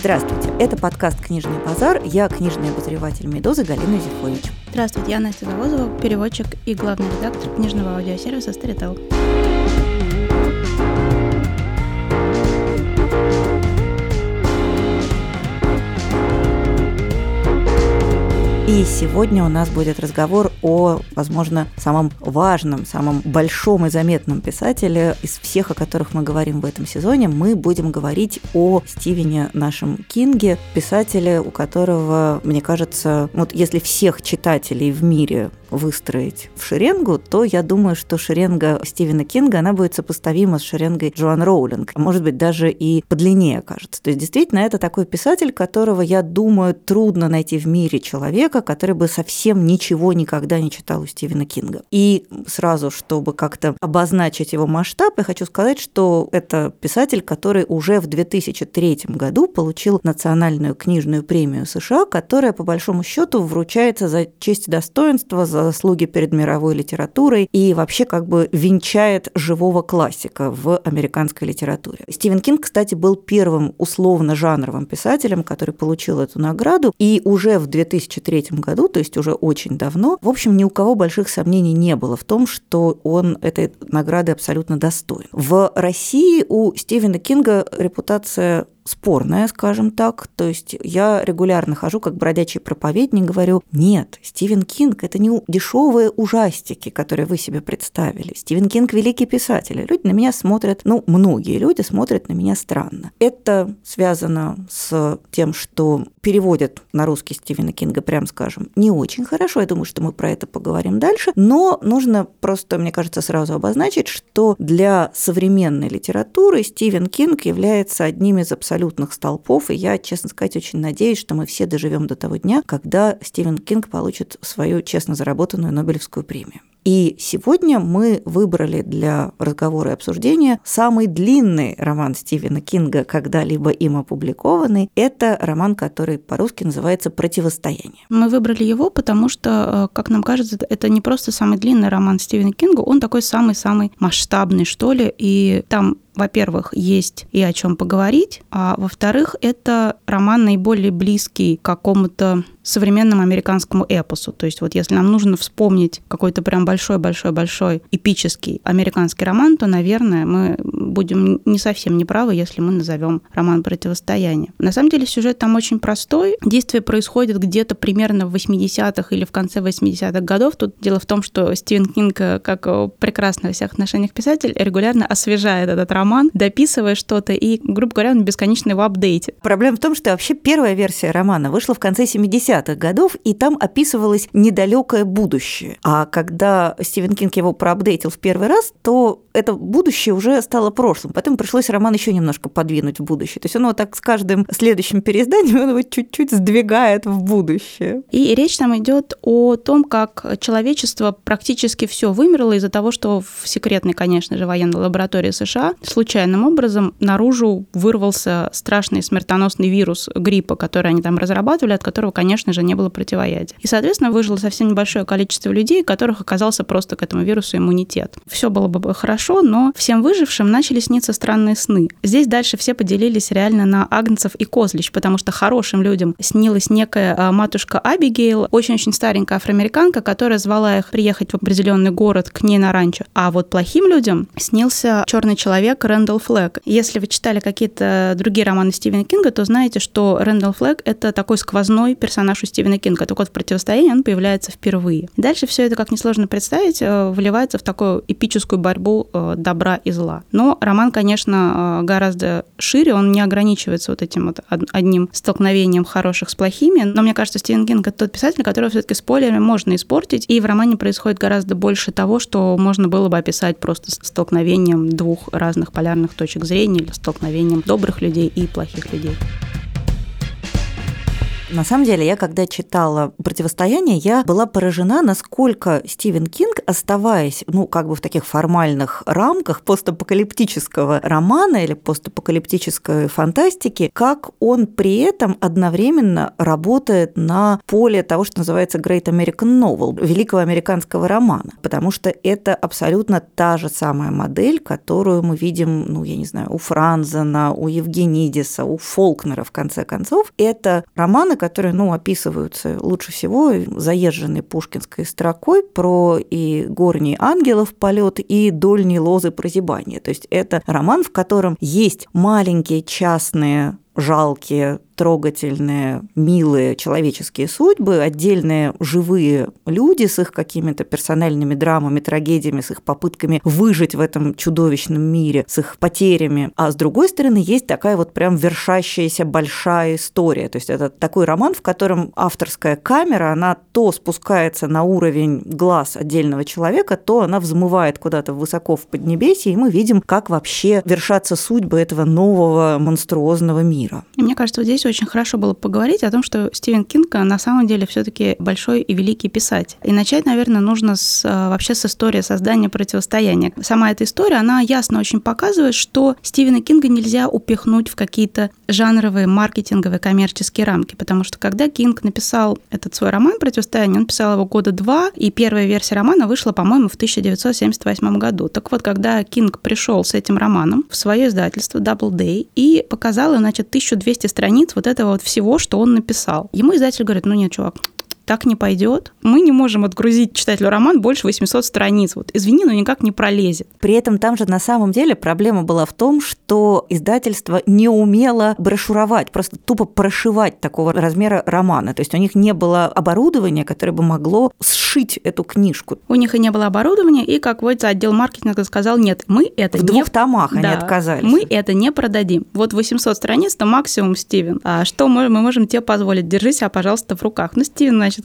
Здравствуйте, это подкаст «Книжный базар». Я книжный обозреватель «Медузы» Галина Зифович. Здравствуйте, я Настя Завозова, переводчик и главный редактор книжного аудиосервиса «Старител». И сегодня у нас будет разговор о, возможно, самом важном, самом большом и заметном писателе из всех, о которых мы говорим в этом сезоне. Мы будем говорить о Стивене нашем Кинге, писателе, у которого, мне кажется, вот если всех читателей в мире выстроить в шеренгу, то я думаю, что шеренга Стивена Кинга, она будет сопоставима с шеренгой Джоан Роулинг. Может быть, даже и подлиннее кажется. То есть, действительно, это такой писатель, которого, я думаю, трудно найти в мире человека, который бы совсем ничего никогда не читал у Стивена Кинга. И сразу, чтобы как-то обозначить его масштаб, я хочу сказать, что это писатель, который уже в 2003 году получил национальную книжную премию США, которая, по большому счету, вручается за честь и достоинство, за заслуги перед мировой литературой и вообще как бы венчает живого классика в американской литературе. Стивен Кинг, кстати, был первым условно-жанровым писателем, который получил эту награду, и уже в 2003 году, то есть уже очень давно, в общем, ни у кого больших сомнений не было в том, что он этой награды абсолютно достоин. В России у Стивена Кинга репутация спорная, скажем так. То есть я регулярно хожу как бродячий проповедник, говорю, нет, Стивен Кинг – это не дешевые ужастики, которые вы себе представили. Стивен Кинг – великий писатель. Люди на меня смотрят, ну, многие люди смотрят на меня странно. Это связано с тем, что переводят на русский Стивена Кинга, прям скажем, не очень хорошо. Я думаю, что мы про это поговорим дальше. Но нужно просто, мне кажется, сразу обозначить, что для современной литературы Стивен Кинг является одним из абсолютно абсолютных столпов, и я, честно сказать, очень надеюсь, что мы все доживем до того дня, когда Стивен Кинг получит свою честно заработанную Нобелевскую премию. И сегодня мы выбрали для разговора и обсуждения самый длинный роман Стивена Кинга, когда-либо им опубликованный. Это роман, который по-русски называется «Противостояние». Мы выбрали его, потому что, э, как нам кажется, это не просто самый длинный роман Стивена Кинга, он такой самый-самый масштабный, что ли, и там во-первых, есть и о чем поговорить, а во-вторых, это роман наиболее близкий к какому-то современному американскому эпосу. То есть вот если нам нужно вспомнить какой-то прям большой-большой-большой эпический американский роман, то, наверное, мы будем не совсем неправы, если мы назовем роман «Противостояние». На самом деле сюжет там очень простой. Действие происходит где-то примерно в 80-х или в конце 80-х годов. Тут дело в том, что Стивен Кинг, как прекрасный во всех отношениях писатель, регулярно освежает этот роман, дописывая что-то, и, грубо говоря, он бесконечно его апдейтит. Проблема в том, что вообще первая версия романа вышла в конце 70-х годов, и там описывалось недалекое будущее. А когда Стивен Кинг его проапдейтил в первый раз, то это будущее уже стало прошлым. Потом пришлось роман еще немножко подвинуть в будущее. То есть он вот так с каждым следующим переизданием он его чуть-чуть сдвигает в будущее. И речь там идет о том, как человечество практически все вымерло из-за того, что в секретной, конечно же, военной лаборатории США случайным образом наружу вырвался страшный смертоносный вирус гриппа, который они там разрабатывали, от которого, конечно же, не было противоядия. И, соответственно, выжило совсем небольшое количество людей, у которых оказался просто к этому вирусу иммунитет. Все было бы хорошо, но всем выжившим начали сниться странные сны. Здесь дальше все поделились реально на агнцев и козлищ, потому что хорошим людям снилась некая а, матушка Абигейл, очень-очень старенькая афроамериканка, которая звала их приехать в определенный город к ней на ранчо. А вот плохим людям снился черный человек Рэндалл Флэг. Если вы читали какие-то другие романы Стивена Кинга, то знаете, что Рэндалл Флэг — это такой сквозной персонаж у Стивена Кинга. Так вот, в «Противостоянии» он появляется впервые. Дальше все это, как несложно представить, э, вливается в такую эпическую борьбу добра и зла. Но роман, конечно, э, гораздо шире, он не ограничивается вот этим вот одним столкновением хороших с плохими, но мне кажется, Стивен Кинг — это тот писатель, которого все таки спойлерами можно испортить, и в романе происходит гораздо больше того, что можно было бы описать просто столкновением двух разных полярных точек зрения или столкновением добрых людей и плохих людей. На самом деле, я когда читала «Противостояние», я была поражена, насколько Стивен Кинг, оставаясь, ну, как бы в таких формальных рамках постапокалиптического романа или постапокалиптической фантастики, как он при этом одновременно работает на поле того, что называется Great American Novel, великого американского романа, потому что это абсолютно та же самая модель, которую мы видим, ну, я не знаю, у Франзена, у Евгенидиса, у Фолкнера, в конце концов. Это романы, которые, ну, описываются лучше всего заезженной пушкинской строкой про и горний ангелов полет, и дольние лозы прозябания. То есть это роман, в котором есть маленькие частные жалкие трогательные, милые человеческие судьбы, отдельные живые люди с их какими-то персональными драмами, трагедиями, с их попытками выжить в этом чудовищном мире, с их потерями. А с другой стороны, есть такая вот прям вершащаяся большая история. То есть это такой роман, в котором авторская камера, она то спускается на уровень глаз отдельного человека, то она взмывает куда-то высоко в Поднебесье, и мы видим, как вообще вершатся судьбы этого нового монструозного мира. Мне кажется, вот здесь очень хорошо было поговорить о том, что Стивен Кинг на самом деле все-таки большой и великий писатель. И начать, наверное, нужно с, э, вообще с истории создания противостояния. Сама эта история, она ясно очень показывает, что Стивена Кинга нельзя упихнуть в какие-то жанровые, маркетинговые, коммерческие рамки, потому что когда Кинг написал этот свой роман «Противостояние», он писал его года два, и первая версия романа вышла, по-моему, в 1978 году. Так вот, когда Кинг пришел с этим романом в свое издательство Doubleday и показал, значит, 1200 страниц вот этого вот всего, что он написал. Ему издатель говорит, ну нет, чувак, так не пойдет. Мы не можем отгрузить читателю роман больше 800 страниц. Вот, извини, но никак не пролезет. При этом там же на самом деле проблема была в том, что издательство не умело брошюровать, просто тупо прошивать такого размера романа. То есть у них не было оборудования, которое бы могло сшить эту книжку. У них и не было оборудования, и, как водится, отдел маркетинга сказал, нет, мы это в не... двух томах да, они отказались. Мы это не продадим. Вот 800 страниц – это максимум, Стивен. А что мы, мы можем тебе позволить? Держи себя, пожалуйста, в руках. Ну, Стивен, значит,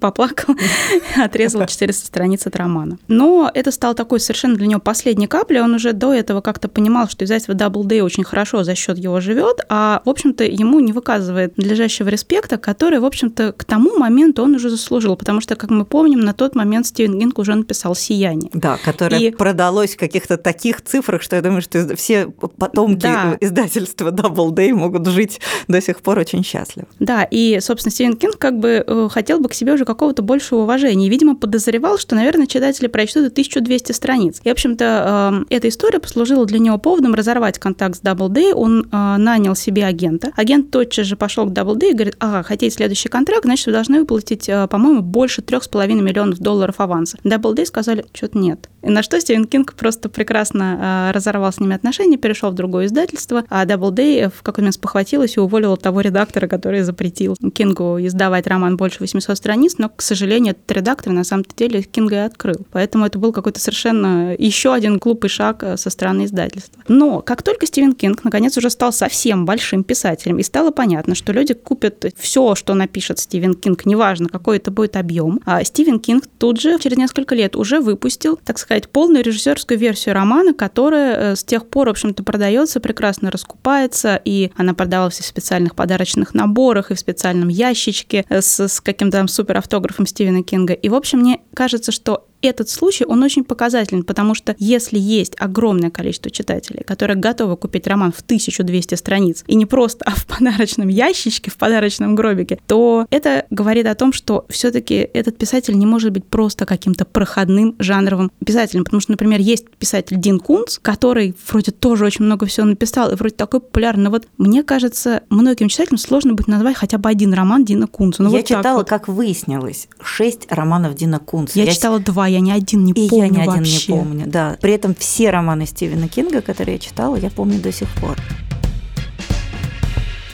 поплакал, отрезал 400 страниц от романа. Но это стало такой совершенно для него последней каплей. Он уже до этого как-то понимал, что издательство Doubleday очень хорошо за счет его живет, а, в общем-то, ему не выказывает надлежащего респекта, который, в общем-то, к тому моменту он уже заслужил, потому что, как мы помним, на тот момент Стивен Гинг уже написал «Сияние». Да, которое и... продалось в каких-то таких цифрах, что я думаю, что все потомки да. издательства Doubleday могут жить до сих пор очень счастливо. Да, и, собственно, Стивен Кинг как бы э, хотел хотел бы к себе уже какого-то большего уважения. И, видимо, подозревал, что, наверное, читатели прочтут 1200 страниц. И, в общем-то, э, эта история послужила для него поводом разорвать контакт с Doubleday. Он э, нанял себе агента. Агент тотчас же пошел к Doubleday и говорит, ага, хотите следующий контракт, значит, вы должны выплатить, э, по-моему, больше 3,5 миллионов долларов аванса. Doubleday сказали, что-то нет. И на что Стивен Кинг просто прекрасно разорвал с ними отношения, перешел в другое издательство, а Doubleday в какой-то момент спохватилась и уволила того редактора, который запретил Кингу издавать роман больше 800 800 страниц, но, к сожалению, этот редактор на самом деле Кинга и открыл. Поэтому это был какой-то совершенно еще один глупый шаг э, со стороны издательства. Но как только Стивен Кинг наконец уже стал совсем большим писателем, и стало понятно, что люди купят все, что напишет Стивен Кинг, неважно, какой это будет объем, а Стивен Кинг тут же через несколько лет уже выпустил, так сказать, полную режиссерскую версию романа, которая э, с тех пор, в общем-то, продается, прекрасно раскупается, и она продавалась в специальных подарочных наборах, и в специальном ящичке э, с, с каким-то там супер автографом Стивена Кинга. И, в общем, мне кажется, что этот случай, он очень показателен, потому что если есть огромное количество читателей, которые готовы купить роман в 1200 страниц, и не просто, а в подарочном ящичке, в подарочном гробике, то это говорит о том, что все таки этот писатель не может быть просто каким-то проходным жанровым писателем, потому что, например, есть писатель Дин Кунц, который вроде тоже очень много всего написал, и вроде такой популярный, но вот мне кажется, многим читателям сложно будет назвать хотя бы один роман Дина Кунца. Ну, Я вот читала, вот. как выяснилось, шесть романов Дина Кунца. Я, Я читала два я ни один не и помню я ни один вообще. не помню, да. При этом все романы Стивена Кинга, которые я читала, я помню до сих пор.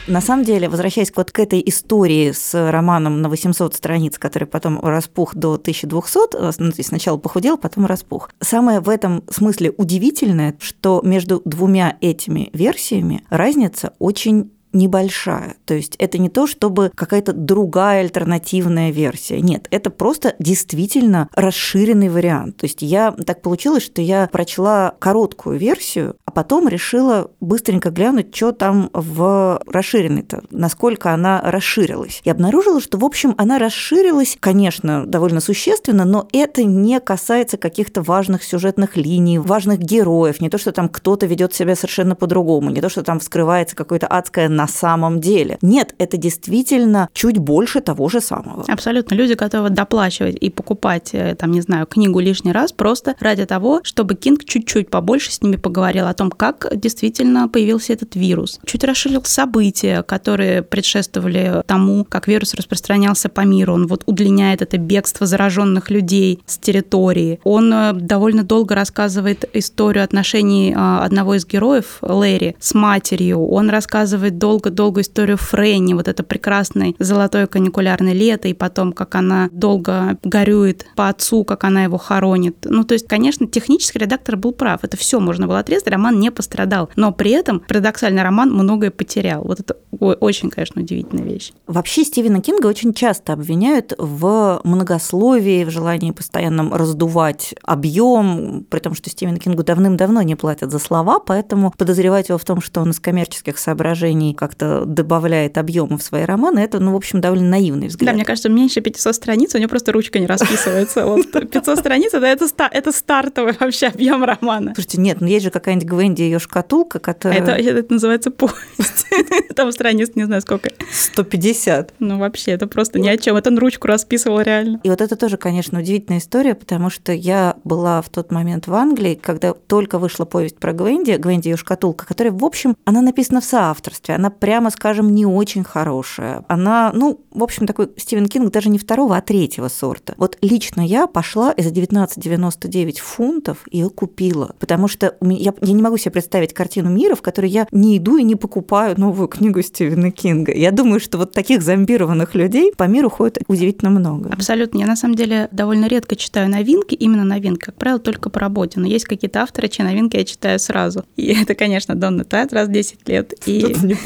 На самом деле, возвращаясь вот к этой истории с романом на 800 страниц, который потом распух до 1200, э, ну, то есть сначала похудел, потом распух. Самое в этом смысле удивительное, что между двумя этими версиями разница очень небольшая. То есть это не то, чтобы какая-то другая альтернативная версия. Нет, это просто действительно расширенный вариант. То есть я так получилось, что я прочла короткую версию, а потом решила быстренько глянуть, что там в расширенной-то, насколько она расширилась. И обнаружила, что, в общем, она расширилась, конечно, довольно существенно, но это не касается каких-то важных сюжетных линий, важных героев, не то, что там кто-то ведет себя совершенно по-другому, не то, что там вскрывается какое-то адское на самом деле. Нет, это действительно чуть больше того же самого. Абсолютно. Люди готовы доплачивать и покупать, э, там, не знаю, книгу лишний раз просто ради того, чтобы Кинг чуть-чуть побольше с ними поговорил о том, как действительно появился этот вирус. Чуть расширил события, которые предшествовали тому, как вирус распространялся по миру. Он вот удлиняет это бегство зараженных людей с территории. Он э, довольно долго рассказывает историю отношений э, одного из героев, Лэри, с матерью. Он рассказывает долго-долго историю Фрэнни, вот это прекрасное золотое каникулярное лето, и потом, как она долго горюет по отцу, как она его хоронит. Ну, то есть, конечно, технический редактор был прав. Это все можно было отрезать, роман не пострадал. Но при этом парадоксальный роман многое потерял. Вот это очень, конечно, удивительная вещь. Вообще Стивена Кинга очень часто обвиняют в многословии, в желании постоянно раздувать объем, при том, что Стивену Кингу давным-давно не платят за слова, поэтому подозревать его в том, что он из коммерческих соображений как-то добавляет объема в свои романы, это, ну, в общем, довольно наивный взгляд. Да, мне кажется, меньше 500 страниц, у него просто ручка не расписывается. Вот 500 страниц, это, это, стартовый вообще объем романа. Слушайте, нет, ну есть же какая-нибудь Гвенди ее шкатулка, которая... Это, это называется повесть. Там страниц не знаю сколько. 150. Ну, вообще, это просто ни о чем. Это он ручку расписывал реально. И вот это тоже, конечно, удивительная история, потому что я была в тот момент в Англии, когда только вышла повесть про Гвенди, Гвенди ее шкатулка, которая, в общем, она написана в соавторстве, она, прямо скажем, не очень хорошая. Она, ну, в общем, такой Стивен Кинг даже не второго, а третьего сорта. Вот лично я пошла и за 19,99 фунтов ее купила, потому что я, я не могу себе представить картину мира, в которой я не иду и не покупаю новую книгу Стивена Кинга. Я думаю, что вот таких зомбированных людей по миру ходит удивительно много. Абсолютно. Я на самом деле довольно редко читаю новинки, именно новинки, как правило, только по работе. Но есть какие-то авторы, чьи новинки я читаю сразу. И это, конечно, Донна Тартт раз в 10 лет. И... не,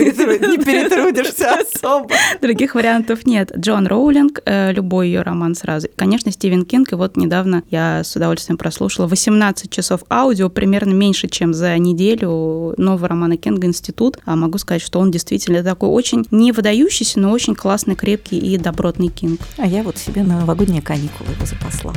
перетрудишься особо. Других вариантов нет. Джоан Роулинг, э, любой ее роман сразу. Конечно, Стивен Кинг. И вот недавно я с удовольствием прослушала 18 часов аудио, примерно меньше, чем за неделю нового романа Кинга «Институт». А могу сказать, что он действительно такой очень не выдающийся, но очень классный, крепкий и добротный Кинг. А я вот себе новогодние каникулы запасла.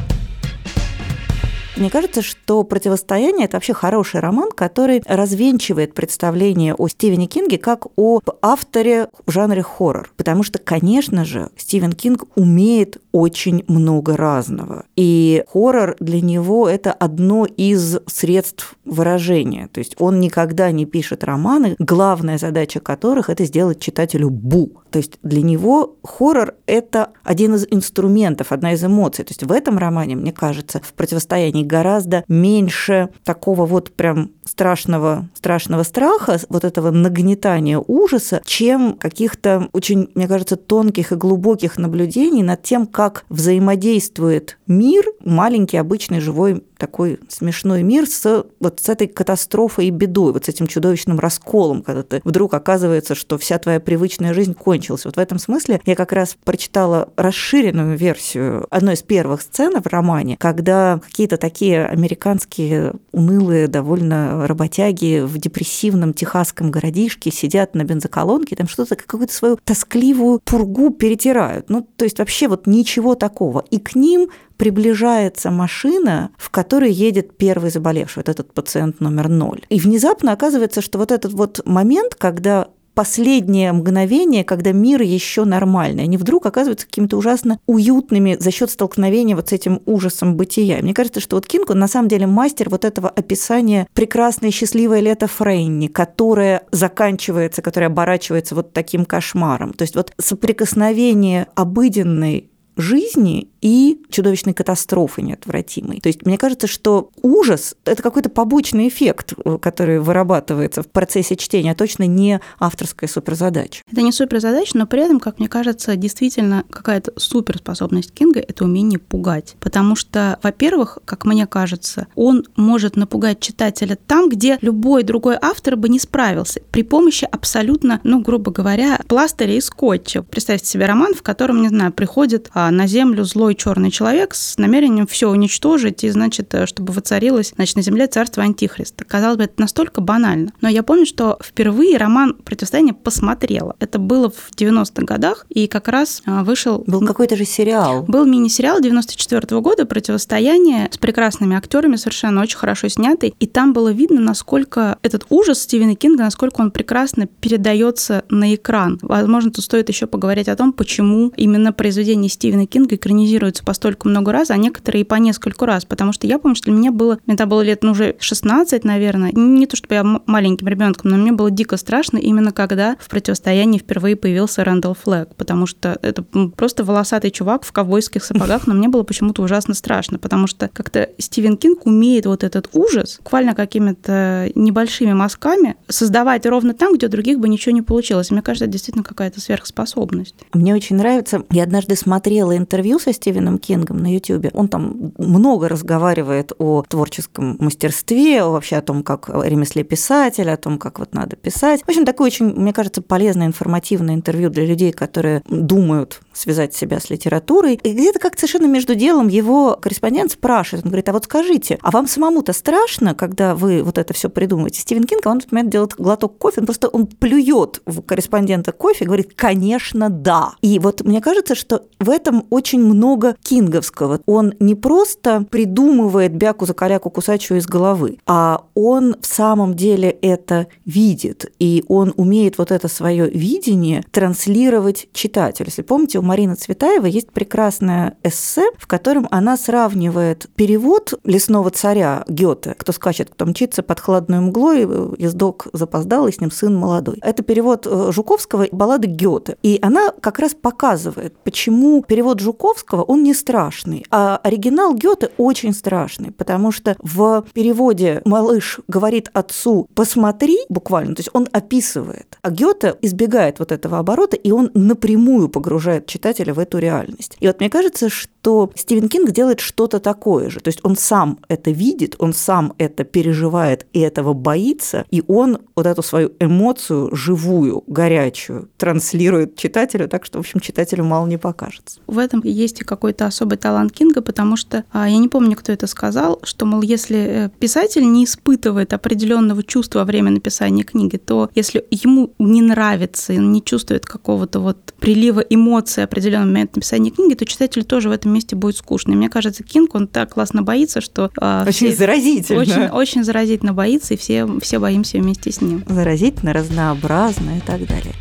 Мне кажется, что «Противостояние» — это вообще хороший роман, который развенчивает представление о Стивене Кинге как о авторе в жанре хоррор. Потому что, конечно же, Стивен Кинг умеет очень много разного. И хоррор для него – это одно из средств выражения. То есть он никогда не пишет романы, главная задача которых – это сделать читателю бу. То есть для него хоррор – это один из инструментов, одна из эмоций. То есть в этом романе, мне кажется, в противостоянии гораздо меньше такого вот прям страшного, страшного страха, вот этого нагнетания ужаса, чем каких-то очень, мне кажется, тонких и глубоких наблюдений над тем, как взаимодействует мир, маленький, обычный, живой такой смешной мир с вот с этой катастрофой и бедой, вот с этим чудовищным расколом, когда ты вдруг оказывается, что вся твоя привычная жизнь кончилась. Вот в этом смысле я как раз прочитала расширенную версию одной из первых сцен в романе, когда какие-то такие американские унылые довольно работяги в депрессивном техасском городишке сидят на бензоколонке, там что-то, какую-то свою тоскливую пургу перетирают. Ну, то есть вообще вот ничего такого. И к ним приближается машина, в которой едет первый заболевший, вот этот пациент номер ноль. И внезапно оказывается, что вот этот вот момент, когда последнее мгновение, когда мир еще нормальный. Они вдруг оказываются какими-то ужасно уютными за счет столкновения вот с этим ужасом бытия. Мне кажется, что вот Кинг, он на самом деле мастер вот этого описания прекрасное счастливое лето Фрейни, которое заканчивается, которое оборачивается вот таким кошмаром. То есть вот соприкосновение обыденной жизни и чудовищной катастрофы неотвратимой. То есть мне кажется, что ужас – это какой-то побочный эффект, э, который вырабатывается в процессе чтения, а точно не авторская суперзадача. Это не суперзадача, но при этом, как мне кажется, действительно какая-то суперспособность Кинга – это умение пугать. Потому что, во-первых, как мне кажется, он может напугать читателя там, где любой другой автор бы не справился, при помощи абсолютно, ну, грубо говоря, пластыря и скотча. Представьте себе роман, в котором, не знаю, приходит а, на Землю злой черный человек с намерением все уничтожить и, значит, э, чтобы воцарилось, значит, на Земле царство Антихриста. Казалось бы, это настолько банально. Но я помню, что впервые роман «Противостояние» посмотрела. Это было в 90-х годах, и как раз а, вышел... Был какой-то же сериал. Был мини-сериал 94 -го года «Противостояние» с прекрасными актерами, совершенно очень хорошо снятый. И там было видно, насколько этот ужас Стивена Кинга, насколько он прекрасно передается на экран. Возможно, тут стоит еще поговорить о том, почему именно произведение Стивена Кинга экранизируется по столько много раз, а некоторые и по нескольку раз. Потому что я помню, что для меня было, мне тогда было лет, ну, уже 16, наверное. Не то, чтобы я маленьким ребенком, но мне было дико страшно именно когда в противостоянии впервые появился Рэндалл Флэг, потому что это просто волосатый чувак в ковбойских сапогах, но мне было почему-то ужасно страшно, потому что как-то Стивен Кинг умеет вот этот ужас буквально какими-то небольшими мазками создавать ровно там, где у других бы ничего не получилось. Мне кажется, это действительно какая-то сверхспособность. Мне очень нравится, я однажды смотрела интервью со Стивеном Кингом на YouTube. Он там много разговаривает о творческом мастерстве, вообще о том, как о ремесле писателя, о том, как вот надо писать. В общем, такое очень, мне кажется, полезное, информативное интервью для людей, которые думают связать себя с литературой. И где-то как совершенно между делом его корреспондент спрашивает, он говорит, а вот скажите, а вам самому-то страшно, когда вы вот это все придумываете? Стивен Кинг, он в этот момент делает глоток кофе, он просто он плюет в корреспондента кофе говорит, конечно, да. И вот мне кажется, что в этом очень много кинговского. Он не просто придумывает бяку за коряку кусачую из головы, а он в самом деле это видит, и он умеет вот это свое видение транслировать читателю. Если помните, у Марины Цветаевой есть прекрасное эссе, в котором она сравнивает перевод «Лесного царя» Гёте, кто скачет, кто мчится под холодной мглой, ездок запоздал, и с ним сын молодой. Это перевод э, Жуковского баллады Гёте. И она как раз показывает, почему перевод Жуковского, он не страшный, а оригинал Гёте очень страшный, потому что в переводе малыш говорит отцу «посмотри», буквально, то есть он описывает, а Гёте избегает вот этого оборота, и он напрямую погружает читателя в эту реальность. И вот мне кажется, что Стивен Кинг делает что-то такое же. То есть он сам это видит, он сам это переживает и этого боится, и он вот эту свою эмоцию живую, горячую транслирует читателю так, что, в общем, читателю мало не покажется. В этом есть и какой-то особый талант Кинга, потому что а, я не помню, кто это сказал, что, мол, если э, писатель не испытывает определенного чувства во время написания книги, то если ему не нравится, он не чувствует какого-то вот прилива эмоций определенный момент написания книги, то читателю тоже в этом месте будет скучно. И мне кажется, Кинг, он так классно боится, что... А, очень все, заразительно. Очень, очень заразительно боится, и все, все боимся вместе с ним. Заразительно, разнообразно и так далее.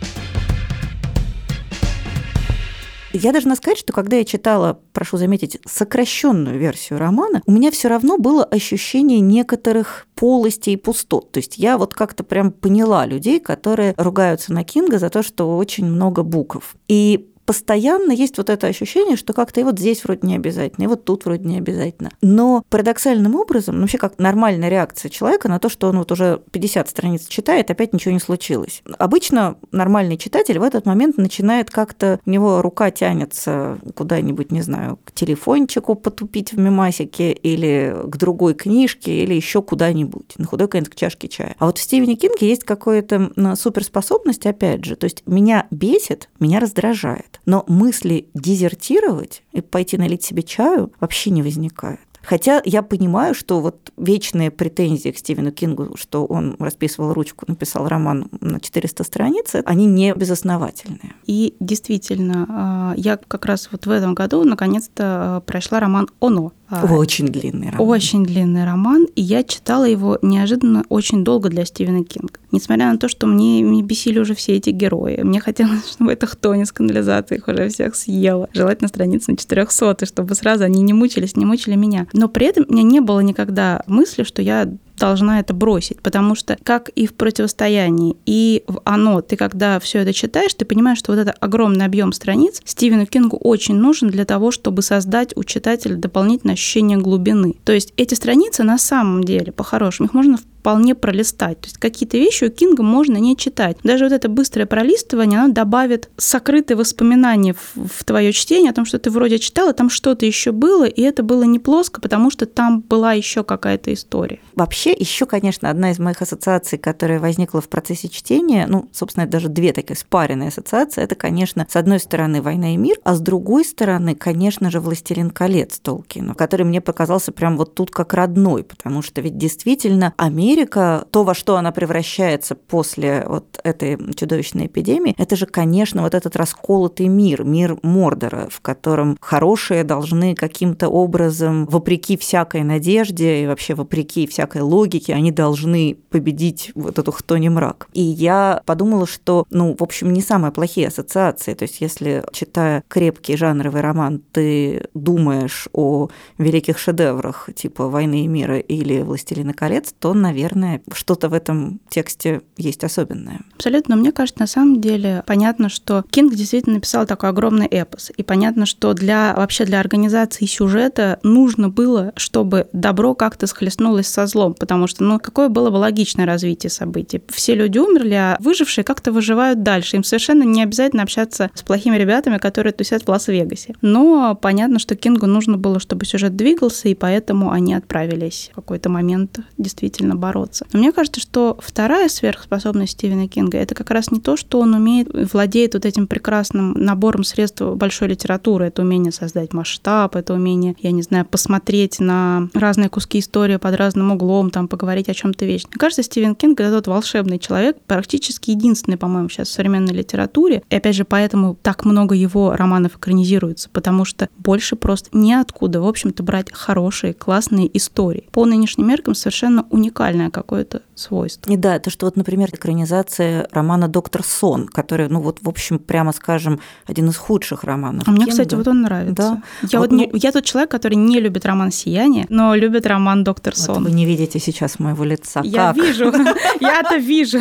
Я должна сказать, что когда я читала, прошу заметить, сокращенную версию романа, у меня все равно было ощущение некоторых полостей и пустот. То есть я вот как-то прям поняла людей, которые ругаются на Кинга за то, что очень много букв. И постоянно есть вот это ощущение, что как-то и вот здесь вроде не обязательно, и вот тут вроде не обязательно. Но парадоксальным образом, ну, вообще как нормальная реакция человека на то, что он вот уже 50 страниц читает, опять ничего не случилось. Обычно нормальный читатель в этот момент начинает как-то, у него рука тянется куда-нибудь, не знаю, к телефончику потупить в мемасике или к другой книжке или еще куда-нибудь, на худой конец к чашке чая. А вот в Стивене Кинге есть какая-то суперспособность, опять же, то есть меня бесит, меня раздражает. Но мысли дезертировать и пойти налить себе чаю вообще не возникает. Хотя я понимаю, что вот вечные претензии к Стивену Кингу, что он расписывал ручку, написал роман на 400 страниц, они не безосновательные. И действительно, а, я как раз вот в этом году наконец-то а, прошла роман «Оно». А, очень длинный роман. Очень длинный роман, и я читала его неожиданно очень долго для Стивена Кинга. Несмотря на то, что мне, мне бесили уже все эти герои. Мне хотелось, чтобы эта Хтони с канализацией их уже всех съела. Желательно страницы на 400, чтобы сразу они не мучились, не мучили меня. Но при этом у меня не было никогда мысли, что я должна это бросить, потому что как и в противостоянии, и в оно, ты когда все это читаешь, ты понимаешь, что вот этот огромный объем страниц Стивену Кингу очень нужен для того, чтобы создать у читателя дополнительное ощущение глубины. То есть эти страницы на самом деле, по-хорошему, их можно вполне пролистать. То есть какие-то вещи у Кинга можно не читать. Даже вот это быстрое пролистывание, оно добавит сокрытые воспоминания в, в твое чтение о том, что ты вроде читала, там что-то еще было, и это было не плоско, потому что там была еще какая-то история. Вообще, еще, конечно, одна из моих ассоциаций, которая возникла в процессе чтения, ну, собственно, даже две такие спаренные ассоциации, это, конечно, с одной стороны «Война и мир», а с другой стороны, конечно же, «Властелин колец» Толкина, который мне показался прям вот тут как родной, потому что ведь действительно Америка Америка, то, во что она превращается после вот этой чудовищной эпидемии, это же, конечно, вот этот расколотый мир, мир Мордора, в котором хорошие должны каким-то образом, вопреки всякой надежде и вообще вопреки всякой логике, они должны победить вот эту хтони мрак. И я подумала, что, ну, в общем, не самые плохие ассоциации. То есть, если, читая крепкий жанровый роман, ты думаешь о великих шедеврах типа «Войны и мира» или «Властелина колец», то, наверное, наверное, что-то в этом тексте есть особенное. Абсолютно. Мне кажется, на самом деле понятно, что Кинг действительно написал такой огромный эпос. И понятно, что для вообще для организации сюжета нужно было, чтобы добро как-то схлестнулось со злом. Потому что, ну, какое было бы логичное развитие событий? Все люди умерли, а выжившие как-то выживают дальше. Им совершенно не обязательно общаться с плохими ребятами, которые тусят в Лас-Вегасе. Но понятно, что Кингу нужно было, чтобы сюжет двигался, и поэтому они отправились в какой-то момент действительно бороться бороться. Но мне кажется, что вторая сверхспособность Стивена Кинга это как раз не то, что он умеет, владеет вот этим прекрасным набором средств большой литературы. Это умение создать масштаб, это умение, я не знаю, посмотреть на разные куски истории под разным углом, там поговорить о чем-то вечном. Мне кажется, Стивен Кинг это тот волшебный человек, практически единственный, по-моему, сейчас в современной литературе. И опять же, поэтому так много его романов экранизируется, потому что больше просто неоткуда, в общем-то, брать хорошие, классные истории. По нынешним меркам совершенно уникальная уникальное какое-то свойство. И да, это что вот, например, экранизация романа «Доктор Сон», который, ну вот, в общем, прямо скажем, один из худших романов. А мне, кстати, вот он нравится. Да. Я вот, вот не, я тот человек, который не любит роман «Сияние», но любит роман «Доктор Сон». Вот вы не видите сейчас моего лица. Я как? вижу, я-то вижу.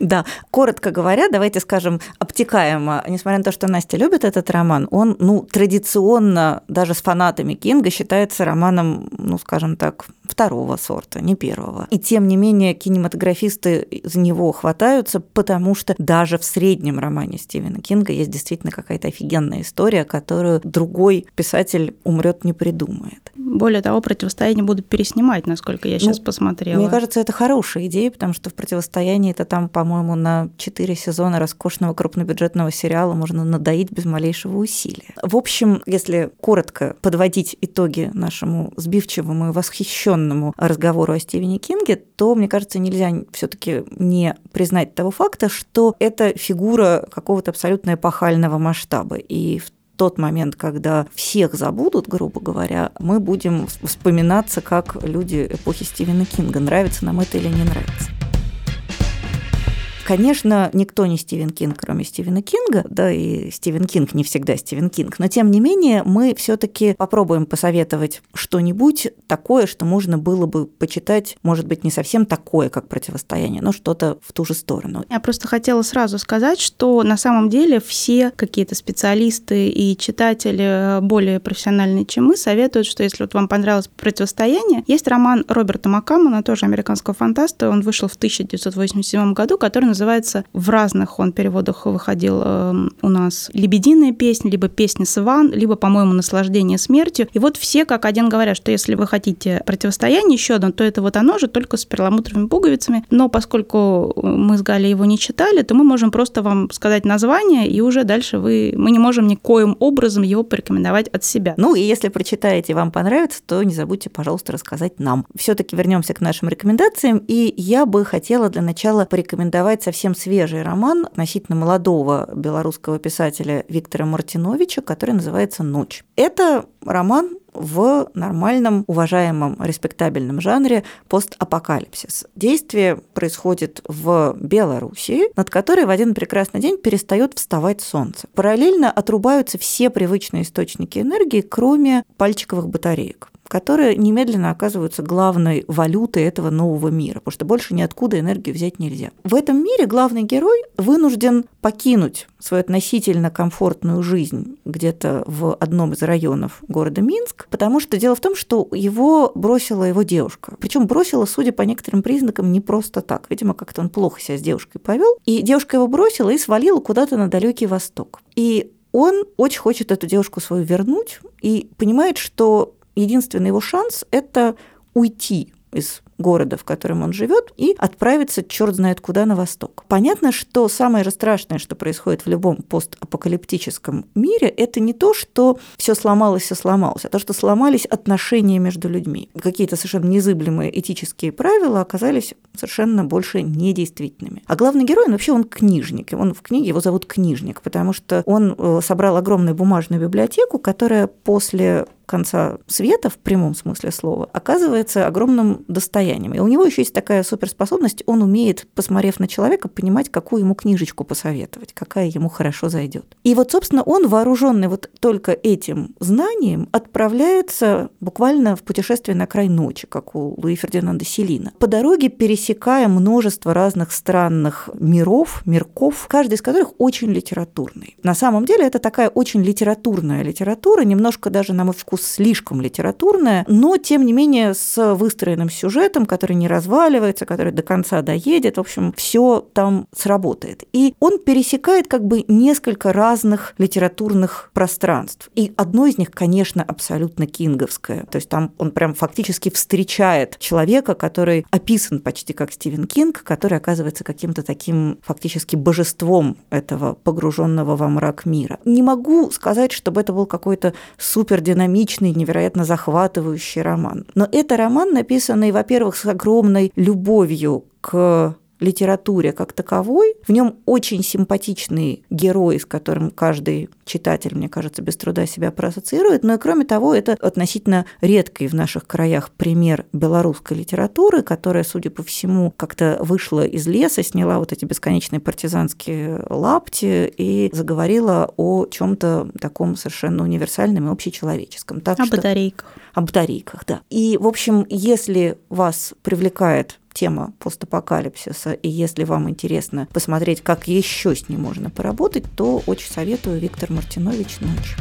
Да, коротко говоря, давайте скажем обтекаемо, несмотря на то, что Настя любит этот роман, он, ну, традиционно даже с фанатами Кинга считается романом, ну, скажем так, второго сорта, не первого. И тем не менее кинематографисты за него хватаются, потому что даже в среднем романе Стивена Кинга есть действительно какая-то офигенная история, которую другой писатель умрет не придумает. Более того, противостояние будут переснимать, насколько я сейчас ну, посмотрела. Мне кажется, это хорошая идея, потому что в противостоянии это там, по-моему, на 4 сезона роскошного крупнобюджетного сериала можно надоить без малейшего усилия. В общем, если коротко подводить итоги нашему сбивчивому и восхищенному разговору о Стивене Кинге, то, мне кажется, нельзя все-таки не признать того факта, что это фигура какого-то абсолютно эпохального масштаба. И в тот момент, когда всех забудут, грубо говоря, мы будем вспоминаться как люди эпохи Стивена Кинга. Нравится нам это или не нравится. Конечно, никто не Стивен Кинг, кроме Стивена Кинга, да и Стивен Кинг не всегда Стивен Кинг, но тем не менее мы все таки попробуем посоветовать что-нибудь такое, что можно было бы почитать, может быть, не совсем такое, как противостояние, но что-то в ту же сторону. Я просто хотела сразу сказать, что на самом деле все какие-то специалисты и читатели более профессиональные, чем мы, советуют, что если вот вам понравилось противостояние, есть роман Роберта Маккамона, тоже американского фантаста, он вышел в 1987 году, который называется, в разных он переводах выходил э, у нас «Лебединая песня», либо «Песня Сван», либо, по-моему, «Наслаждение смертью». И вот все как один говорят, что если вы хотите противостояние еще одно, то это вот оно же, только с перламутровыми пуговицами. Но поскольку мы с Галей его не читали, то мы можем просто вам сказать название, и уже дальше вы... мы не можем никоим образом его порекомендовать от себя. Ну и если прочитаете и вам понравится, то не забудьте, пожалуйста, рассказать нам. все таки вернемся к нашим рекомендациям, и я бы хотела для начала порекомендовать совсем свежий роман относительно молодого белорусского писателя Виктора Мартиновича, который называется «Ночь». Это роман в нормальном, уважаемом, респектабельном жанре постапокалипсис. Действие происходит в Белоруссии, над которой в один прекрасный день перестает вставать солнце. Параллельно отрубаются все привычные источники энергии, кроме пальчиковых батареек которые немедленно оказываются главной валютой этого нового мира, потому что больше ниоткуда энергию взять нельзя. В этом мире главный герой вынужден покинуть свою относительно комфортную жизнь где-то в одном из районов города Минск, потому что дело в том, что его бросила его девушка. Причем бросила, судя по некоторым признакам, не просто так. Видимо, как-то он плохо себя с девушкой повел. И девушка его бросила и свалила куда-то на далекий восток. И он очень хочет эту девушку свою вернуть и понимает, что единственный его шанс – это уйти из города, в котором он живет, и отправиться черт знает куда на восток. Понятно, что самое страшное, что происходит в любом постапокалиптическом мире, это не то, что все сломалось, все сломалось, а то, что сломались отношения между людьми. Какие-то совершенно незыблемые этические правила оказались совершенно больше недействительными. А главный герой, он вообще он книжник. Он в книге его зовут книжник, потому что он э, собрал огромную бумажную библиотеку, которая после конца света, в прямом смысле слова, оказывается огромным достоянием. И у него еще есть такая суперспособность, он умеет, посмотрев на человека, понимать, какую ему книжечку посоветовать, какая ему хорошо зайдет. И вот, собственно, он, вооруженный вот только этим знанием, отправляется буквально в путешествие на край ночи, как у Луи Фердинанда Селина. По дороге пересекая множество разных странных миров, мирков, каждый из которых очень литературный. На самом деле это такая очень литературная литература, немножко даже, на мой вкус, слишком литературная, но тем не менее с выстроенным сюжетом, который не разваливается, который до конца доедет. В общем, все там сработает. И он пересекает как бы несколько разных литературных пространств. И одно из них, конечно, абсолютно кинговское. То есть там он прям фактически встречает человека, который описан почти как Стивен Кинг, который оказывается каким-то таким фактически божеством этого погруженного во мрак мира. Не могу сказать, чтобы это был какой-то супер динамичный динамичный, невероятно захватывающий роман. Но это роман, написанный, во-первых, с огромной любовью к литературе как таковой. В нем очень симпатичный герой, с которым каждый читатель, мне кажется, без труда себя проассоциирует. Но и кроме того, это относительно редкий в наших краях пример белорусской литературы, которая, судя по всему, как-то вышла из леса, сняла вот эти бесконечные партизанские лапти и заговорила о чем-то таком совершенно универсальном и общечеловеческом. Так о что... батарейках. О батарейках, да. И, в общем, если вас привлекает тема постапокалипсиса, и если вам интересно посмотреть, как еще с ним можно поработать, то очень советую Виктор Мартинович «Ночь».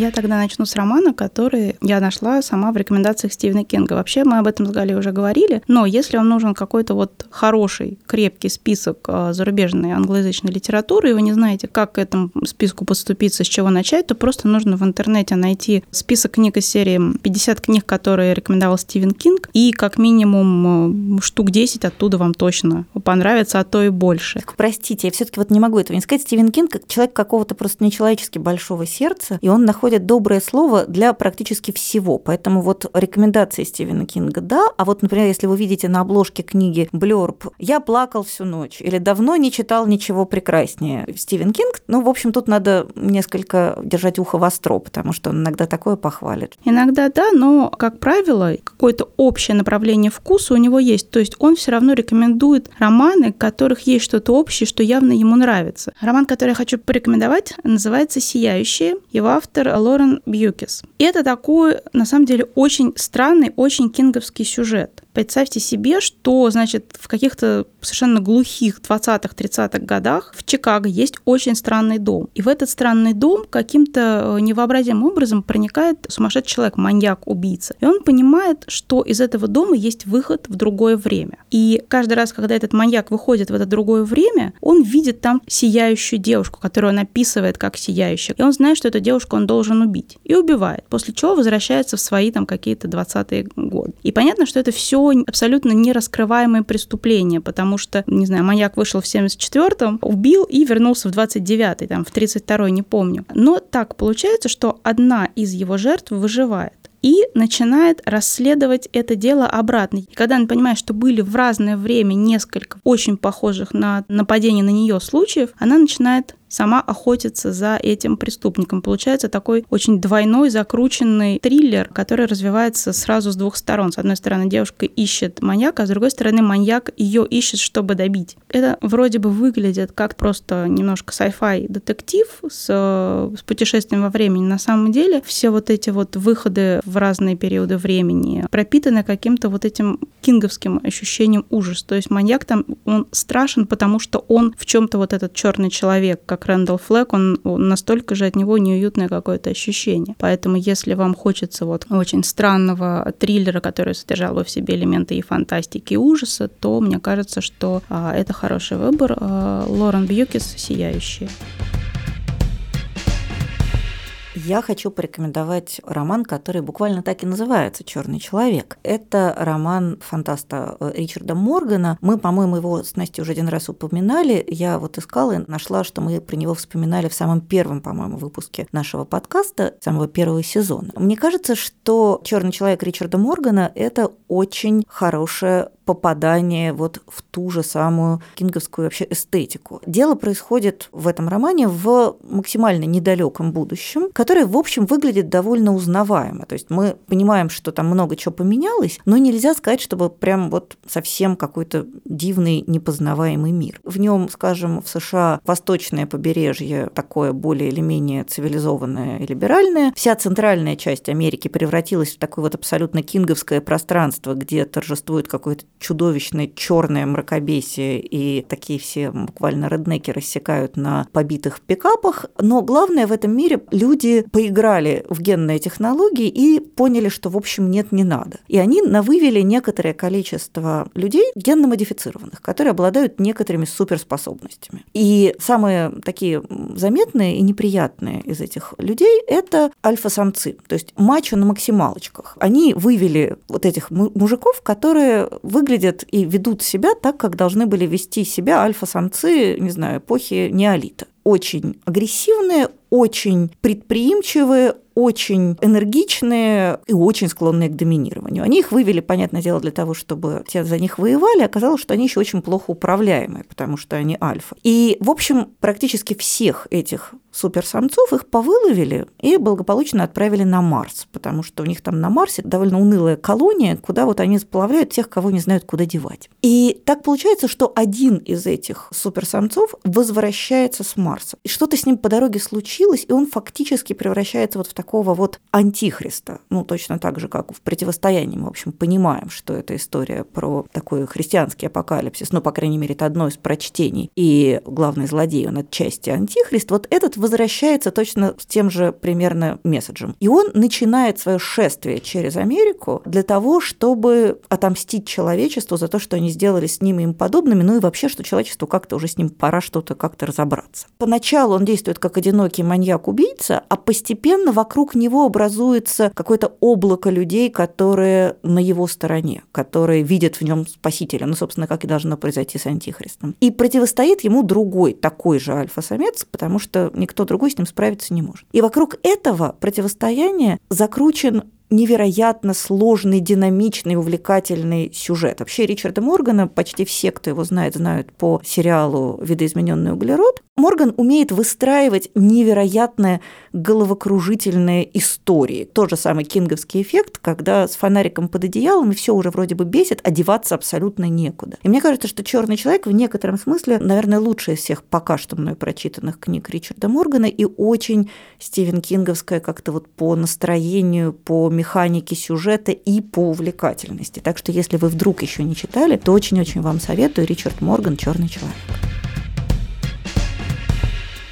Я тогда начну с романа, который я нашла сама в рекомендациях Стивена Кинга. Вообще мы об этом с Галей уже говорили, но если вам нужен какой-то вот хороший, крепкий список а, зарубежной англоязычной литературы, и вы не знаете, как к этому списку подступиться, с чего начать, то просто нужно в интернете найти список книг из серии 50 книг, которые рекомендовал Стивен Кинг, и как минимум а, штук 10 оттуда вам точно понравится, а то и больше. Так, простите, я все таки вот не могу этого не сказать. Стивен Кинг человек какого-то просто нечеловечески большого сердца, и он находит находят доброе слово для практически всего. Поэтому вот рекомендации Стивена Кинга, да. А вот, например, если вы видите на обложке книги blurb «Я плакал всю ночь» или «Давно не читал ничего прекраснее» Стивен Кинг, ну, в общем, тут надо несколько держать ухо востро, потому что он иногда такое похвалит. Иногда да, но, как правило, какое-то общее направление вкуса у него есть. То есть он все равно рекомендует романы, в которых есть что-то общее, что явно ему нравится. Роман, который я хочу порекомендовать, называется «Сияющие». Его автор Лорен Бьюкис. И это такой, на самом деле, очень странный, очень кинговский сюжет. Представьте себе, что, значит, в каких-то совершенно глухих 20-30-х годах в Чикаго есть очень странный дом. И в этот странный дом каким-то э, невообразимым образом проникает сумасшедший человек, маньяк, убийца. И он понимает, что из этого дома есть выход в другое время. И каждый раз, когда этот маньяк выходит в это другое время, он видит там сияющую девушку, которую он описывает как сияющую. И он знает, что эту девушку он должен убить. И убивает. После чего возвращается в свои там какие-то 20-е годы. И понятно, что это все абсолютно нераскрываемые преступления, потому что, не знаю, маньяк вышел в 74-м, убил и вернулся в 29-й, там, в 32-й, не помню. Но так получается, что одна из его жертв выживает и начинает расследовать это дело обратно. И когда она понимает, что были в разное время несколько очень похожих на нападение на нее случаев, она начинает сама охотится за этим преступником. Получается такой очень двойной, закрученный триллер, который развивается сразу с двух сторон. С одной стороны, девушка ищет маньяка, а с другой стороны, маньяк ее ищет, чтобы добить. Это вроде бы выглядит как просто немножко sci-fi детектив с, с путешествием во времени. На самом деле все вот эти вот выходы в разные периоды времени пропитаны каким-то вот этим кинговским ощущением ужаса. То есть маньяк там, он страшен, потому что он в чем-то вот этот черный человек, как Рэндалл Флэк, он, он настолько же от него неуютное какое-то ощущение. Поэтому если вам хочется вот очень странного триллера, который содержал бы в себе элементы и фантастики, и ужаса, то мне кажется, что а, это хороший выбор. А, Лорен Бьюкис «Сияющие». Я хочу порекомендовать роман, который буквально так и называется «Черный человек». Это роман фантаста э, Ричарда Моргана. Мы, по-моему, его с Настей уже один раз упоминали. Я вот искала и нашла, что мы про него вспоминали в самом первом, по-моему, выпуске нашего подкаста, самого первого сезона. Мне кажется, что «Черный человек» Ричарда Моргана – это очень хорошая попадание вот в ту же самую кинговскую вообще эстетику. Дело происходит в этом романе в максимально недалеком будущем, которое, в общем, выглядит довольно узнаваемо. То есть мы понимаем, что там много чего поменялось, но нельзя сказать, чтобы прям вот совсем какой-то дивный, непознаваемый мир. В нем, скажем, в США восточное побережье такое более или менее цивилизованное и либеральное. Вся центральная часть Америки превратилась в такое вот абсолютно кинговское пространство, где торжествует какой-то чудовищное черное мракобесие, и такие все буквально реднеки рассекают на побитых пикапах. Но главное в этом мире люди поиграли в генные технологии и поняли, что, в общем, нет, не надо. И они навывели некоторое количество людей генно-модифицированных, которые обладают некоторыми суперспособностями. И самые такие заметные и неприятные из этих людей – это альфа-самцы, то есть мачо на максималочках. Они вывели вот этих мужиков, которые выглядят выглядят и ведут себя так, как должны были вести себя альфа-самцы, не знаю, эпохи неолита. Очень агрессивные, очень предприимчивые, очень энергичные и очень склонные к доминированию. Они их вывели, понятное дело, для того, чтобы те за них воевали. Оказалось, что они еще очень плохо управляемые, потому что они альфа. И, в общем, практически всех этих суперсамцов их повыловили и благополучно отправили на Марс, потому что у них там на Марсе довольно унылая колония, куда вот они сплавляют тех, кого не знают, куда девать. И так получается, что один из этих суперсамцов возвращается с Марса. И что-то с ним по дороге случилось, и он фактически превращается вот в такого вот антихриста. Ну, точно так же, как в противостоянии мы, в общем, понимаем, что это история про такой христианский апокалипсис, ну, по крайней мере, это одно из прочтений. И главный злодей, он отчасти антихрист. Вот этот возвращается точно с тем же примерно месседжем. И он начинает свое шествие через Америку для того, чтобы отомстить человечеству за то, что они сделали с ним и им подобными, ну и вообще, что человечеству как-то уже с ним пора что-то как-то разобраться. Поначалу он действует как одинокий маньяк-убийца, а постепенно вокруг него образуется какое-то облако людей, которые на его стороне, которые видят в нем спасителя, ну, собственно, как и должно произойти с Антихристом. И противостоит ему другой, такой же альфа-самец, потому что никто другой с ним справиться не может. И вокруг этого противостояния закручен невероятно сложный, динамичный, увлекательный сюжет. Вообще Ричарда Моргана, почти все, кто его знает, знают по сериалу «Видоизмененный углерод». Морган умеет выстраивать невероятные головокружительные истории. Тот же самый кинговский эффект, когда с фонариком под одеялом и все уже вроде бы бесит, одеваться абсолютно некуда. И мне кажется, что Черный человек в некотором смысле, наверное, лучший из всех пока что мной прочитанных книг Ричарда Моргана и очень Стивен Кинговская как-то вот по настроению, по механике сюжета и по увлекательности. Так что если вы вдруг еще не читали, то очень-очень вам советую Ричард Морган «Черный человек».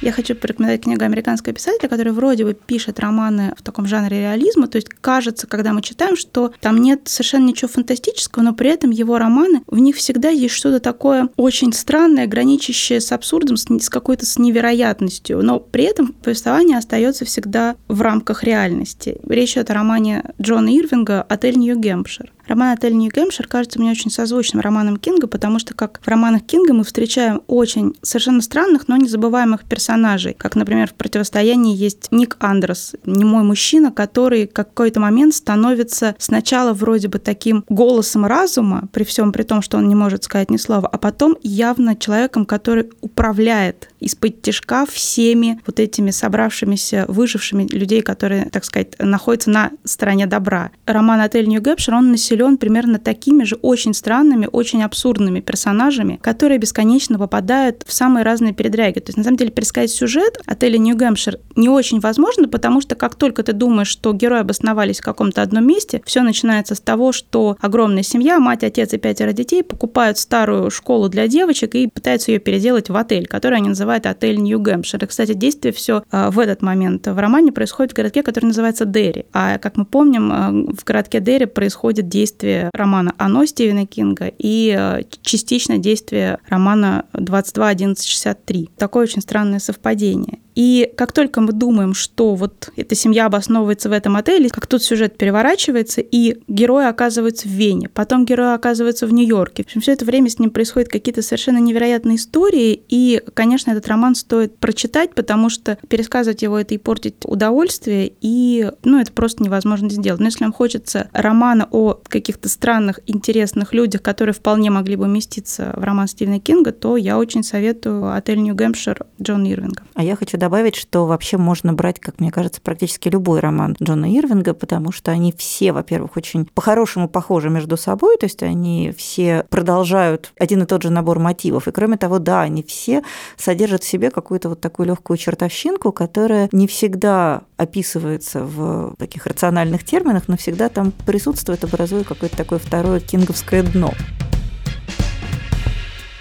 Я хочу порекомендовать книгу американского писателя, который вроде бы пишет романы в таком жанре реализма. То есть кажется, когда мы читаем, что там нет совершенно ничего фантастического, но при этом его романы, в них всегда есть что-то такое очень странное, граничащее с абсурдом, с, с какой-то с невероятностью. Но при этом повествование остается всегда в рамках реальности. Речь идет о романе Джона Ирвинга «Отель Нью-Гемпшир». Роман «Отель Нью-Гэмпшир» кажется мне очень созвучным романом Кинга, потому что, как в романах Кинга, мы встречаем очень совершенно странных, но незабываемых персонажей. Как, например, в «Противостоянии» есть Ник Андрес, немой мужчина, который в какой-то момент становится сначала вроде бы таким голосом разума, при всем при том, что он не может сказать ни слова, а потом явно человеком, который управляет из-под тяжка всеми вот этими собравшимися, выжившими людей, которые, так сказать, находятся на стороне добра. Роман «Отель Нью-Гэпшир», он населен примерно такими же очень странными, очень абсурдными персонажами, которые бесконечно попадают в самые разные передряги. То есть, на самом деле, пересказать сюжет отеля Нью-Гэмпшир не очень возможно, потому что как только ты думаешь, что герои обосновались в каком-то одном месте, все начинается с того, что огромная семья, мать, отец и пятеро детей покупают старую школу для девочек и пытаются ее переделать в отель, который они называют отель Нью-Гэмпшир. Кстати, действие все а, в этот момент в романе происходит в городке, который называется Дерри. А, как мы помним, а, в городке Дерри происходит действие романа «Оно» Стивена Кинга и а, частично действие романа «22.11.63». Такое очень странное совпадение. И как только мы думаем, что вот эта семья обосновывается в этом отеле, как тут сюжет переворачивается, и герои оказываются в Вене, потом герои оказываются в Нью-Йорке. В общем, все это время с ним происходят какие-то совершенно невероятные истории, и, конечно, этот роман стоит прочитать, потому что пересказывать его это и портить удовольствие, и, ну, это просто невозможно сделать. Но если вам хочется романа о каких-то странных, интересных людях, которые вполне могли бы уместиться в роман Стивена Кинга, то я очень советую «Отель Нью-Гэмпшир» Джона Ирвинга. А я хочу добавить добавить, что вообще можно брать, как мне кажется, практически любой роман Джона Ирвинга, потому что они все, во-первых, очень по-хорошему похожи между собой, то есть они все продолжают один и тот же набор мотивов. И кроме того, да, они все содержат в себе какую-то вот такую легкую чертовщинку, которая не всегда описывается в таких рациональных терминах, но всегда там присутствует, образуя какое-то такое второе кинговское дно.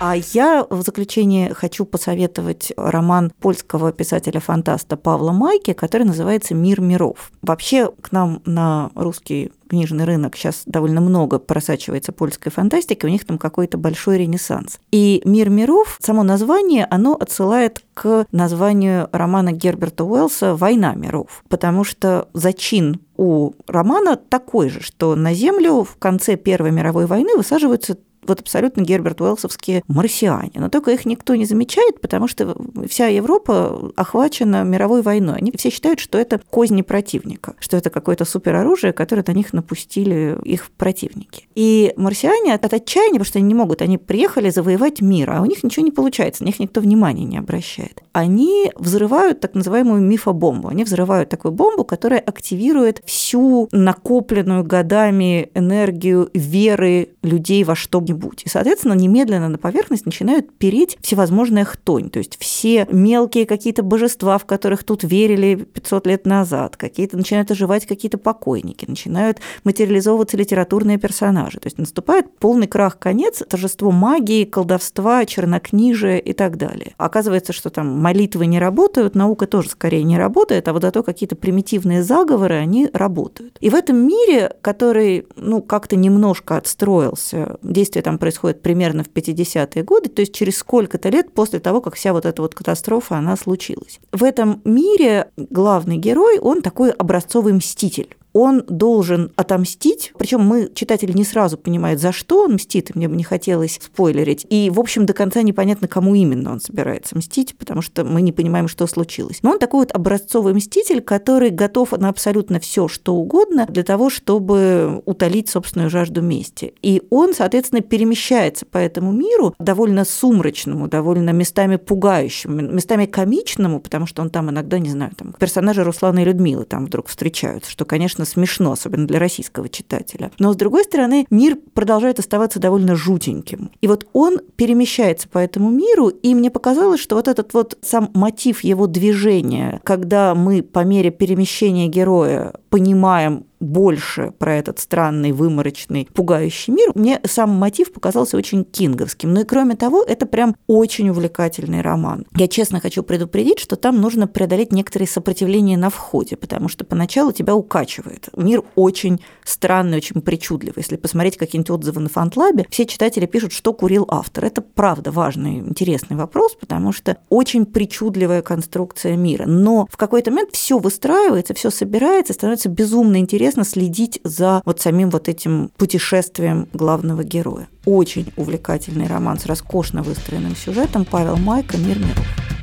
А я в заключение хочу посоветовать роман польского писателя-фантаста Павла Майки, который называется «Мир миров». Вообще к нам на русский книжный рынок сейчас довольно много просачивается польской фантастики, у них там какой-то большой ренессанс. И «Мир миров», само название, оно отсылает к названию романа Герберта Уэллса «Война миров», потому что зачин у романа такой же, что на Землю в конце Первой мировой войны высаживаются вот абсолютно Герберт Уэллсовские марсиане. Но только их никто не замечает, потому что вся Европа охвачена мировой войной. Они все считают, что это козни противника, что это какое-то супероружие, которое на них напустили их противники. И марсиане от отчаяния, потому что они не могут, они приехали завоевать мир, а у них ничего не получается, на них никто внимания не обращает. Они взрывают так называемую мифобомбу. Они взрывают такую бомбу, которая активирует всю накопленную годами энергию веры людей во что-нибудь что-нибудь. И, соответственно, немедленно на поверхность начинают переть всевозможная хтонь. То есть все мелкие какие-то божества, в которых тут верили 500 лет назад, какие-то начинают оживать какие-то покойники, начинают материализовываться литературные персонажи. То есть наступает полный крах, конец, торжество магии, колдовства, чернокнижия и так далее. Оказывается, что там молитвы не работают, наука тоже скорее не работает, а вот зато какие-то примитивные заговоры, они работают. И в этом мире, который, ну, как-то немножко отстроился, действие там происходит примерно в 50-е годы, то есть через сколько-то лет после того, как вся вот эта вот катастрофа, она случилась. В этом мире главный герой, он такой образцовый мститель он должен отомстить, причем мы, читатели, не сразу понимают, за что он мстит, и мне бы не хотелось спойлерить. И, в общем, до конца непонятно, кому именно он собирается мстить, потому что мы не понимаем, что случилось. Но он такой вот образцовый мститель, который готов на абсолютно все, что угодно для того, чтобы утолить собственную жажду мести. И он, соответственно, перемещается по этому миру довольно сумрачному, довольно местами пугающему, местами комичному, потому что он там иногда, не знаю, там персонажи Руслана и Людмилы там вдруг встречаются, что, конечно, смешно, особенно для российского читателя. Но, с другой стороны, мир продолжает оставаться довольно жутеньким. И вот он перемещается по этому миру, и мне показалось, что вот этот вот сам мотив его движения, когда мы по мере перемещения героя понимаем больше про этот странный, выморочный, пугающий мир, мне сам мотив показался очень кинговским. Ну и кроме того, это прям очень увлекательный роман. Я честно хочу предупредить, что там нужно преодолеть некоторые сопротивления на входе, потому что поначалу тебя укачивает. Мир очень странный, очень причудливый. Если посмотреть какие-нибудь отзывы на фантлабе, все читатели пишут, что курил автор. Это правда важный, интересный вопрос, потому что очень причудливая конструкция мира. Но в какой-то момент все выстраивается, все собирается, становится безумно интересно интересно следить за вот самим вот этим путешествием главного героя. Очень увлекательный роман с роскошно выстроенным сюжетом Павел Майка «Мир миров».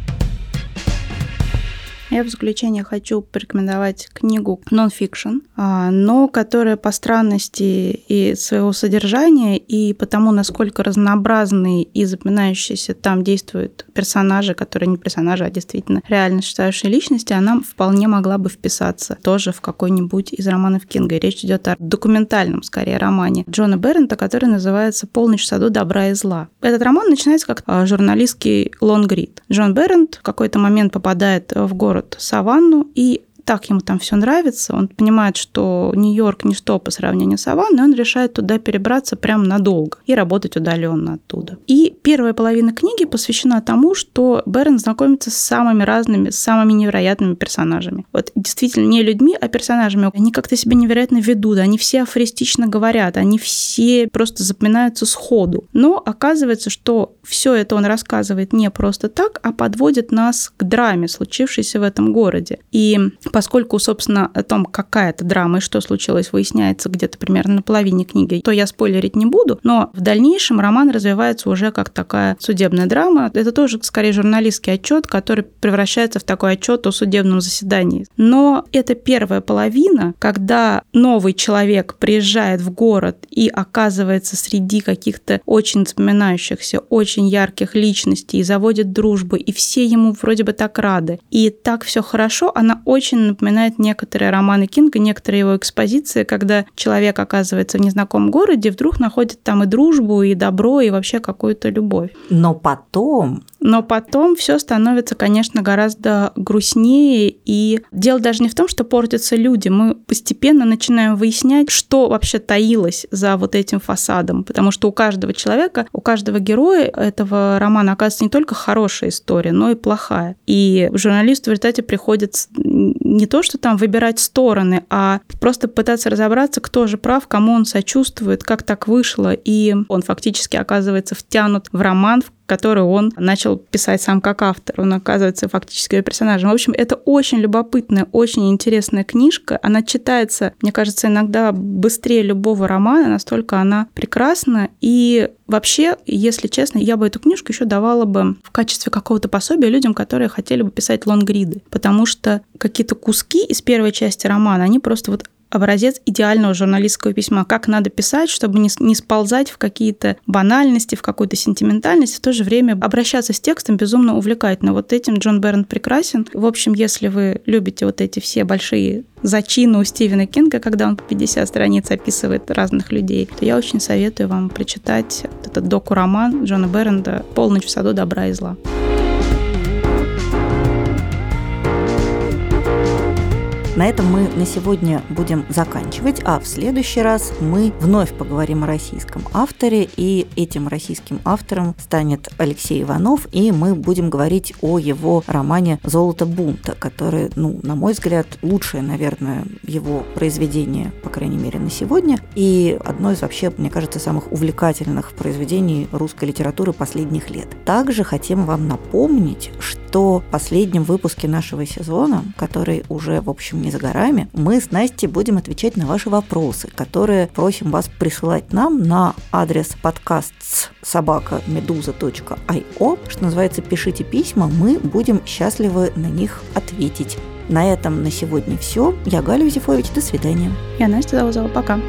Я в заключение хочу порекомендовать книгу «Нонфикшн», а, но которая по странности и своего содержания, и потому, насколько разнообразные и запоминающиеся там действуют персонажи, которые не персонажи, а действительно реально существующие личности, она вполне могла бы вписаться тоже в какой-нибудь из романов Кинга. И речь идет о документальном, скорее, романе Джона Берендта, который называется «Полночь в саду добра и зла». Этот роман начинается как а, журналистский лонгрид. Джон Берендт в какой-то момент попадает в город Саванну и так ему там все нравится, он понимает, что Нью-Йорк ничто по сравнению с Саванной, он решает туда перебраться прям надолго и работать удаленно оттуда. И первая половина книги посвящена тому, что Берн знакомится с самыми разными, с самыми невероятными персонажами. Вот действительно не людьми, а персонажами. Они как-то себя невероятно ведут, они все афористично говорят, они все просто запоминаются сходу. Но оказывается, что все это он рассказывает не просто так, а подводит нас к драме, случившейся в этом городе. И поскольку, собственно, о том, какая это драма и что случилось, выясняется где-то примерно на половине книги, то я спойлерить не буду, но в дальнейшем роман развивается уже как такая судебная драма. Это тоже, скорее, журналистский отчет, который превращается в такой отчет о судебном заседании. Но это первая половина, когда новый человек приезжает в город и оказывается среди каких-то очень запоминающихся, очень ярких личностей, и заводит дружбу, и все ему вроде бы так рады. И так все хорошо, она очень напоминает некоторые романы Кинга, некоторые его экспозиции, когда человек оказывается в незнакомом городе, вдруг находит там и дружбу, и добро, и вообще какую-то любовь. Но потом но потом все становится, конечно, гораздо грустнее. И дело даже не в том, что портятся люди. Мы постепенно начинаем выяснять, что вообще таилось за вот этим фасадом. Потому что у каждого человека, у каждого героя этого романа оказывается не только хорошая история, но и плохая. И журналисту в результате приходится не то, что там выбирать стороны, а просто пытаться разобраться, кто же прав, кому он сочувствует, как так вышло. И он фактически оказывается втянут в роман, в который он начал писать сам как автор. Он оказывается фактически ее персонажем. В общем, это очень любопытная, очень интересная книжка. Она читается, мне кажется, иногда быстрее любого романа, настолько она прекрасна. И вообще, если честно, я бы эту книжку еще давала бы в качестве какого-то пособия людям, которые хотели бы писать лонгриды. Потому что какие-то куски из первой части романа, они просто вот образец идеального журналистского письма. Как надо писать, чтобы не, не сползать в какие-то банальности, в какую-то сентиментальность, в то же время обращаться с текстом безумно увлекательно. Вот этим Джон Берн прекрасен. В общем, если вы любите вот эти все большие зачины у Стивена Кинга, когда он по 50 страниц описывает разных людей, то я очень советую вам прочитать этот доку-роман Джона Бернда «Полночь в саду добра и зла». На этом мы на сегодня будем заканчивать, а в следующий раз мы вновь поговорим о российском авторе, и этим российским автором станет Алексей Иванов, и мы будем говорить о его романе «Золото бунта», который, ну, на мой взгляд, лучшее, наверное, его произведение, по крайней мере, на сегодня, и одно из вообще, мне кажется, самых увлекательных произведений русской литературы последних лет. Также хотим вам напомнить, что в последнем выпуске нашего сезона, который уже, в общем, не за горами, мы с Настей будем отвечать на ваши вопросы, которые просим вас присылать нам на адрес подкаст собака медуза.io, что называется «Пишите письма», мы будем счастливы на них ответить. На этом на сегодня все. Я Галя Юзефович. До свидания. Я Настя Заузова. Пока.